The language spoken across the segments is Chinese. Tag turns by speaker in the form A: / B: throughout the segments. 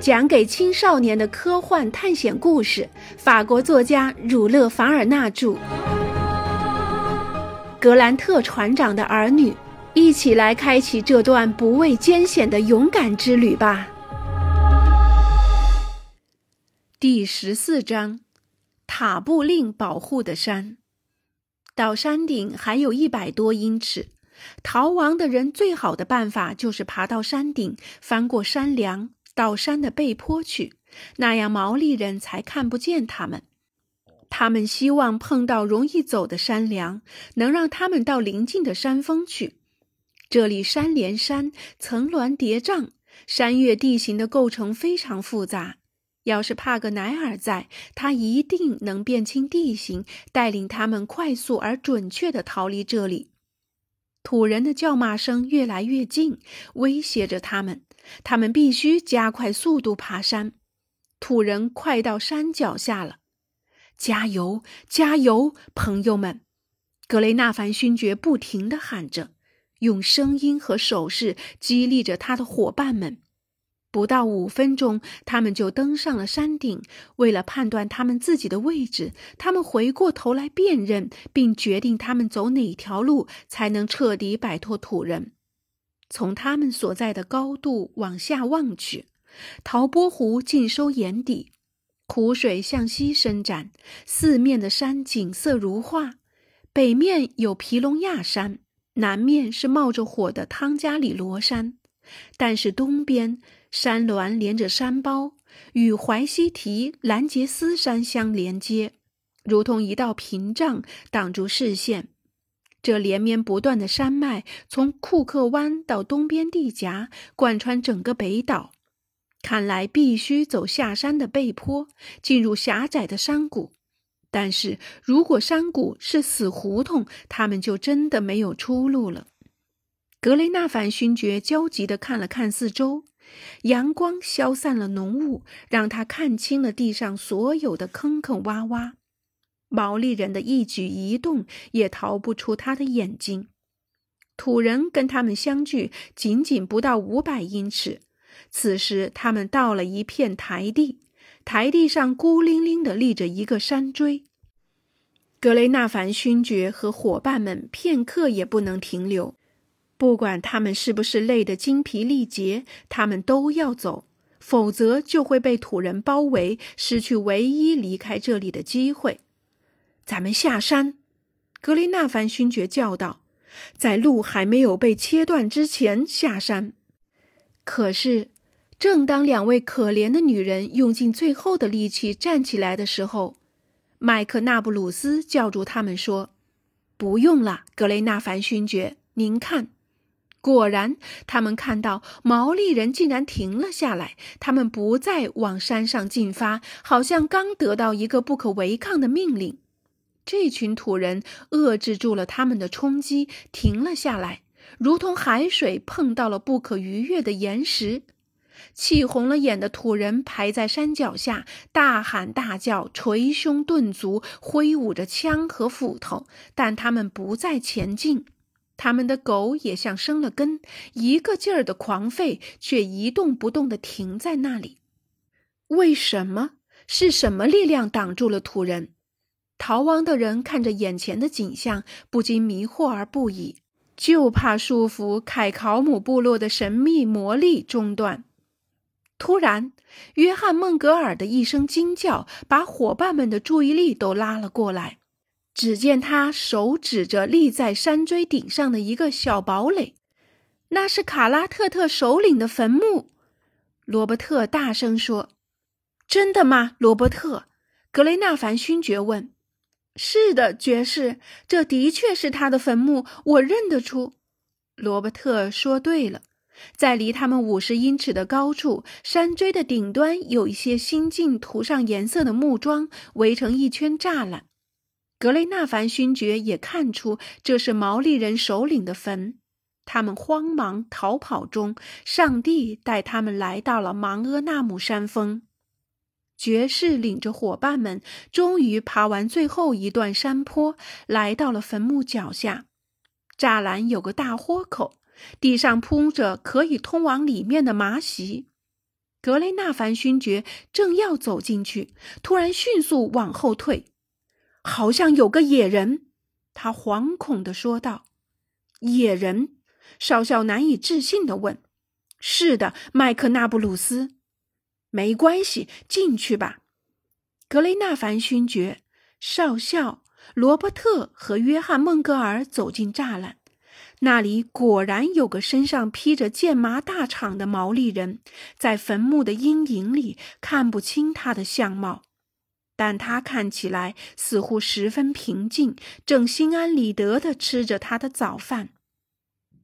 A: 讲给青少年的科幻探险故事，法国作家儒勒·凡尔纳著。格兰特船长的儿女，一起来开启这段不畏艰险的勇敢之旅吧。第十四章：塔布令保护的山。到山顶还有一百多英尺，逃亡的人最好的办法就是爬到山顶，翻过山梁。到山的背坡去，那样毛利人才看不见他们。他们希望碰到容易走的山梁，能让他们到邻近的山峰去。这里山连山，层峦叠嶂，山岳地形的构成非常复杂。要是帕格奈尔在，他一定能辨清地形，带领他们快速而准确地逃离这里。土人的叫骂声越来越近，威胁着他们。他们必须加快速度爬山。土人快到山脚下了，加油，加油，朋友们！格雷纳凡勋爵不停地喊着，用声音和手势激励着他的伙伴们。不到五分钟，他们就登上了山顶。为了判断他们自己的位置，他们回过头来辨认，并决定他们走哪条路才能彻底摆脱土人。从他们所在的高度往下望去，陶波湖尽收眼底，湖水向西伸展，四面的山景色如画。北面有皮隆亚山，南面是冒着火的汤加里罗山，但是东边山峦连着山包，与怀西提兰杰斯山相连接，如同一道屏障挡住视线。这连绵不断的山脉从库克湾到东边地峡，贯穿整个北岛。看来必须走下山的背坡，进入狭窄的山谷。但是如果山谷是死胡同，他们就真的没有出路了。格雷纳凡勋爵焦急地看了看四周，阳光消散了浓雾，让他看清了地上所有的坑坑洼洼。毛利人的一举一动也逃不出他的眼睛。土人跟他们相距仅仅不到五百英尺。此时，他们到了一片台地，台地上孤零零地立着一个山锥。格雷纳凡勋爵和伙伴们片刻也不能停留，不管他们是不是累得精疲力竭，他们都要走，否则就会被土人包围，失去唯一离开这里的机会。咱们下山，格雷纳凡勋爵叫道：“在路还没有被切断之前下山。”可是，正当两位可怜的女人用尽最后的力气站起来的时候，麦克纳布鲁斯叫住他们说：“不用了，格雷纳凡勋爵，您看。”果然，他们看到毛利人竟然停了下来，他们不再往山上进发，好像刚得到一个不可违抗的命令。这群土人遏制住了他们的冲击，停了下来，如同海水碰到了不可逾越的岩石。气红了眼的土人排在山脚下，大喊大叫，捶胸顿足，挥舞着枪和斧头，但他们不再前进。他们的狗也像生了根，一个劲儿的狂吠，却一动不动地停在那里。为什么？是什么力量挡住了土人？逃亡的人看着眼前的景象，不禁迷惑而不已，就怕束缚凯考姆部落的神秘魔力中断。突然，约翰·孟格尔的一声惊叫把伙伴们的注意力都拉了过来。只见他手指着立在山锥顶上的一个小堡垒，那是卡拉特特首领的坟墓。罗伯特大声说：“真的吗？”罗伯特，格雷纳凡勋爵问。是的，爵士，这的确是他的坟墓，我认得出。罗伯特说：“对了，在离他们五十英尺的高处，山锥的顶端有一些新近涂上颜色的木桩，围成一圈栅栏。”格雷纳凡勋爵也看出这是毛利人首领的坟，他们慌忙逃跑中，上帝带他们来到了芒阿纳姆山峰。爵士领着伙伴们，终于爬完最后一段山坡，来到了坟墓脚下。栅栏有个大豁口，地上铺着可以通往里面的麻席。格雷纳凡勋爵正要走进去，突然迅速往后退，好像有个野人。他惶恐地说道：“野人？”少校难以置信地问：“是的，麦克纳布鲁斯。”没关系，进去吧。格雷纳凡勋爵、少校罗伯特和约翰孟格尔走进栅栏。那里果然有个身上披着剑麻大氅的毛利人，在坟墓的阴影里看不清他的相貌，但他看起来似乎十分平静，正心安理得地吃着他的早饭。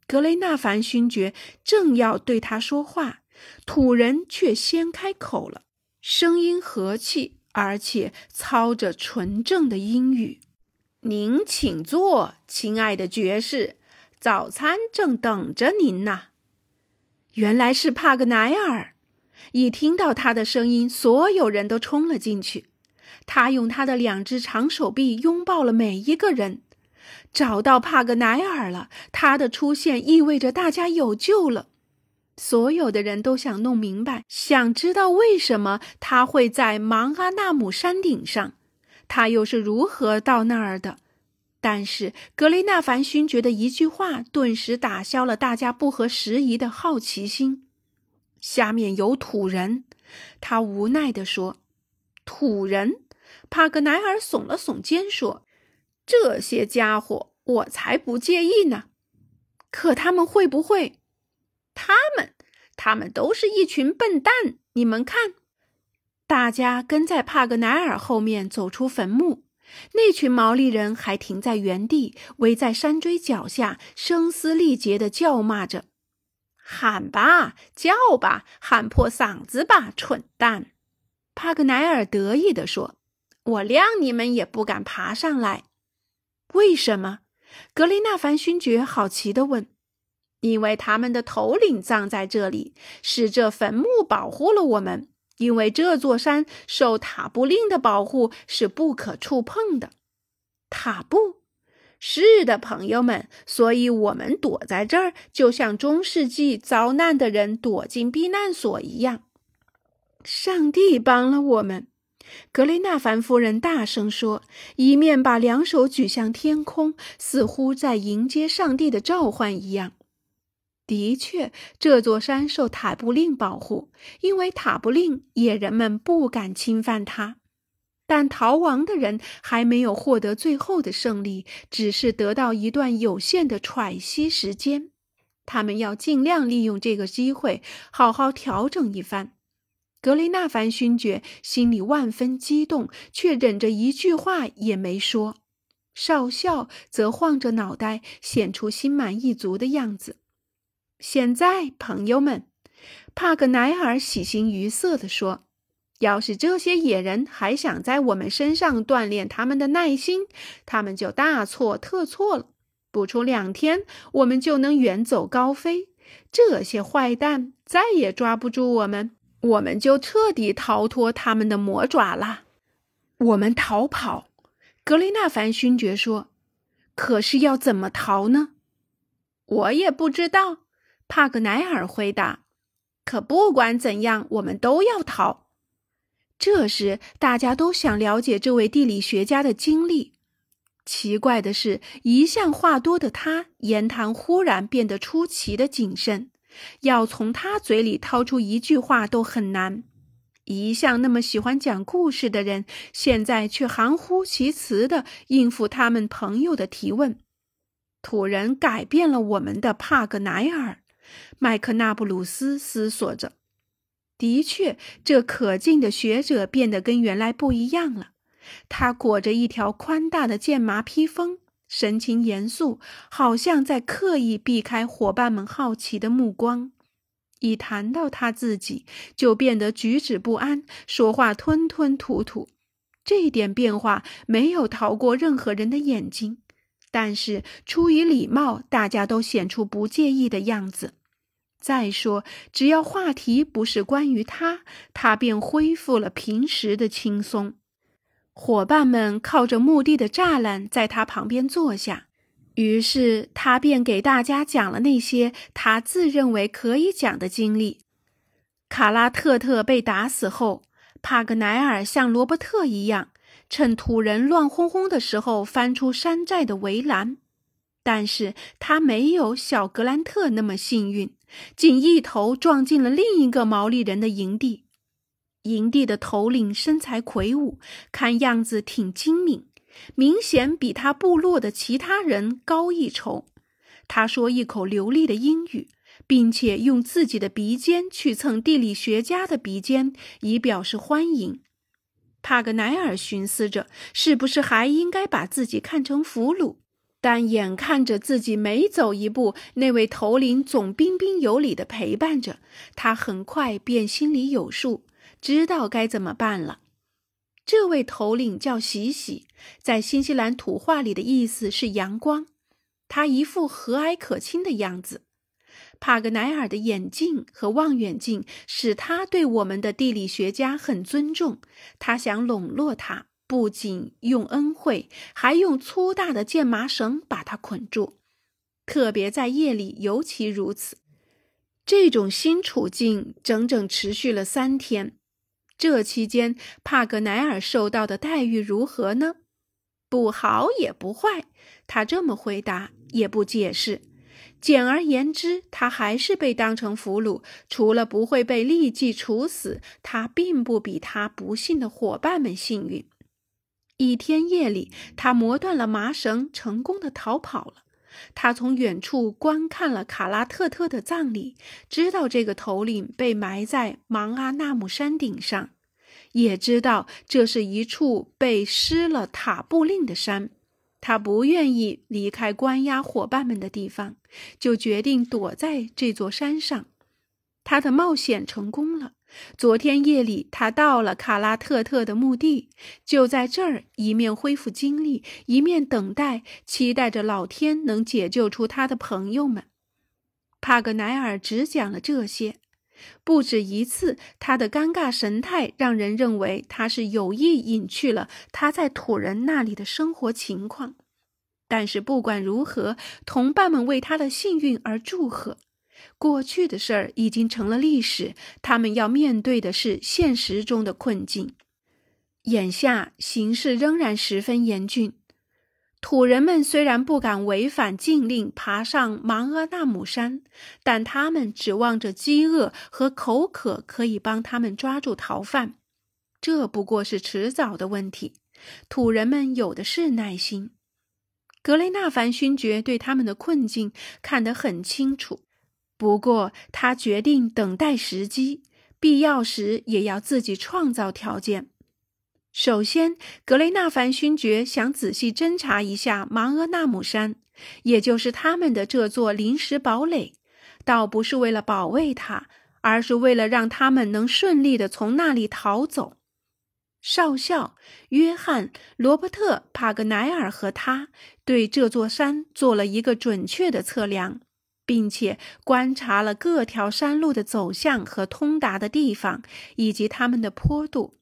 A: 格雷纳凡勋爵正要对他说话，土人却先开口了，声音和气，而且操着纯正的英语：“您请坐，亲爱的爵士。”早餐正等着您呢。原来是帕格奈尔。一听到他的声音，所有人都冲了进去。他用他的两只长手臂拥抱了每一个人。找到帕格奈尔了，他的出现意味着大家有救了。所有的人都想弄明白，想知道为什么他会在芒阿纳姆山顶上，他又是如何到那儿的。但是格雷纳凡勋爵的一句话，顿时打消了大家不合时宜的好奇心。下面有土人，他无奈地说：“土人。”帕格奈尔耸了耸肩说：“这些家伙，我才不介意呢。可他们会不会？他们，他们都是一群笨蛋。你们看，大家跟在帕格奈尔后面走出坟墓。”那群毛利人还停在原地，围在山锥脚下，声嘶力竭地叫骂着：“喊吧，叫吧，喊破嗓子吧，蠢蛋！”帕格奈尔得意地说：“我谅你们也不敢爬上来。”为什么？格雷纳凡勋爵好奇地问。“因为他们的头领葬在这里，是这坟墓保护了我们。”因为这座山受塔布令的保护是不可触碰的，塔布，是的，朋友们，所以我们躲在这儿，就像中世纪遭难的人躲进避难所一样。上帝帮了我们，格雷纳凡夫人大声说，一面把两手举向天空，似乎在迎接上帝的召唤一样。的确，这座山受塔布令保护，因为塔布令，野人们不敢侵犯它。但逃亡的人还没有获得最后的胜利，只是得到一段有限的喘息时间。他们要尽量利用这个机会，好好调整一番。格雷纳凡勋爵心里万分激动，却忍着一句话也没说。少校则晃着脑袋，显出心满意足的样子。现在，朋友们，帕格奈尔喜形于色地说：“要是这些野人还想在我们身上锻炼他们的耐心，他们就大错特错了。不出两天，我们就能远走高飞。这些坏蛋再也抓不住我们，我们就彻底逃脱他们的魔爪了。我们逃跑。”格雷纳凡勋爵说：“可是要怎么逃呢？我也不知道。”帕格奈尔回答：“可不管怎样，我们都要逃。”这时，大家都想了解这位地理学家的经历。奇怪的是，一向话多的他，言谈忽然变得出奇的谨慎，要从他嘴里掏出一句话都很难。一向那么喜欢讲故事的人，现在却含糊其辞地应付他们朋友的提问。土人改变了我们的帕格奈尔。麦克纳布鲁斯思索着：“的确，这可敬的学者变得跟原来不一样了。他裹着一条宽大的剑麻披风，神情严肃，好像在刻意避开伙伴们好奇的目光。一谈到他自己，就变得举止不安，说话吞吞吐吐。这一点变化没有逃过任何人的眼睛，但是出于礼貌，大家都显出不介意的样子。”再说，只要话题不是关于他，他便恢复了平时的轻松。伙伴们靠着墓地的栅栏在他旁边坐下，于是他便给大家讲了那些他自认为可以讲的经历。卡拉特特被打死后，帕格奈尔像罗伯特一样，趁土人乱哄哄的时候翻出山寨的围栏。但是他没有小格兰特那么幸运，竟一头撞进了另一个毛利人的营地。营地的头领身材魁梧，看样子挺精明，明显比他部落的其他人高一筹。他说一口流利的英语。并且用自己的鼻尖去蹭地理学家的鼻尖，以表示欢迎。帕格奈尔寻思着，是不是还应该把自己看成俘虏？但眼看着自己每走一步，那位头领总彬彬有礼地陪伴着他，很快便心里有数，知道该怎么办了。这位头领叫喜喜，在新西兰土话里的意思是阳光。他一副和蔼可亲的样子。帕格奈尔的眼镜和望远镜使他对我们的地理学家很尊重。他想笼络他，不仅用恩惠，还用粗大的箭麻绳把他捆住，特别在夜里尤其如此。这种新处境整整持续了三天。这期间，帕格奈尔受到的待遇如何呢？不好也不坏。他这么回答，也不解释。简而言之，他还是被当成俘虏。除了不会被立即处死，他并不比他不幸的伙伴们幸运。一天夜里，他磨断了麻绳，成功的逃跑了。他从远处观看了卡拉特特的葬礼，知道这个头领被埋在芒阿纳姆山顶上，也知道这是一处被施了塔布令的山。他不愿意离开关押伙伴们的地方，就决定躲在这座山上。他的冒险成功了。昨天夜里，他到了卡拉特特的墓地，就在这儿一面恢复精力，一面等待，期待着老天能解救出他的朋友们。帕格奈尔只讲了这些，不止一次。他的尴尬神态让人认为他是有意隐去了他在土人那里的生活情况。但是不管如何，同伴们为他的幸运而祝贺。过去的事儿已经成了历史，他们要面对的是现实中的困境。眼下形势仍然十分严峻。土人们虽然不敢违反禁令爬上芒阿纳姆山，但他们指望着饥饿和口渴可以帮他们抓住逃犯。这不过是迟早的问题。土人们有的是耐心。格雷纳凡勋爵对他们的困境看得很清楚，不过他决定等待时机，必要时也要自己创造条件。首先，格雷纳凡勋爵想仔细侦查一下芒阿纳姆山，也就是他们的这座临时堡垒，倒不是为了保卫它，而是为了让他们能顺利的从那里逃走。少校约翰·罗伯特·帕格奈尔和他对这座山做了一个准确的测量，并且观察了各条山路的走向和通达的地方，以及它们的坡度。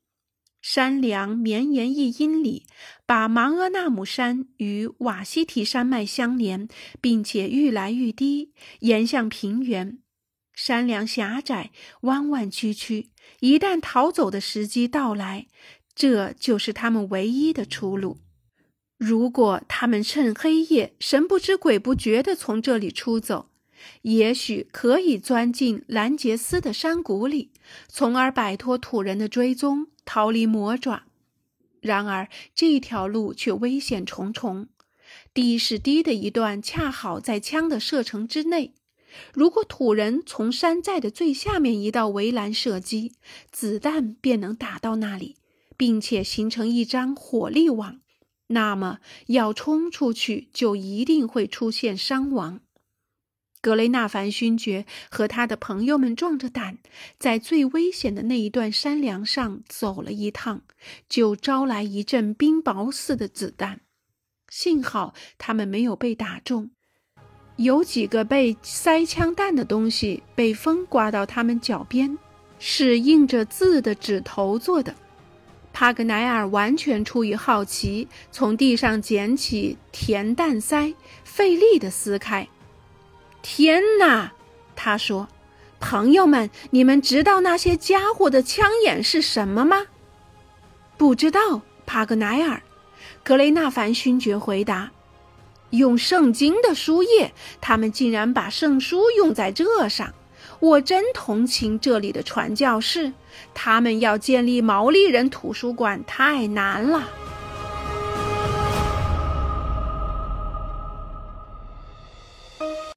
A: 山梁绵延一英里，把芒阿纳姆山与瓦西提山脉相连，并且愈来愈低，延向平原。山梁狭窄，弯弯曲曲。一旦逃走的时机到来，这就是他们唯一的出路。如果他们趁黑夜神不知鬼不觉地从这里出走，也许可以钻进兰杰斯的山谷里，从而摆脱土人的追踪，逃离魔爪。然而，这条路却危险重重。地势低的一段恰好在枪的射程之内。如果土人从山寨的最下面一道围栏射击，子弹便能打到那里，并且形成一张火力网。那么，要冲出去，就一定会出现伤亡。格雷纳凡勋爵和他的朋友们壮着胆，在最危险的那一段山梁上走了一趟，就招来一阵冰雹似的子弹。幸好他们没有被打中。有几个被塞枪弹的东西被风刮到他们脚边，是印着字的指头做的。帕格奈尔完全出于好奇，从地上捡起填弹塞，费力地撕开。天哪！他说：“朋友们，你们知道那些家伙的枪眼是什么吗？不知道，帕格奈尔。格雷纳凡勋爵回答：“用圣经的书页，他们竟然把圣书用在这上。我真同情这里的传教士，他们要建立毛利人图书馆太难了。”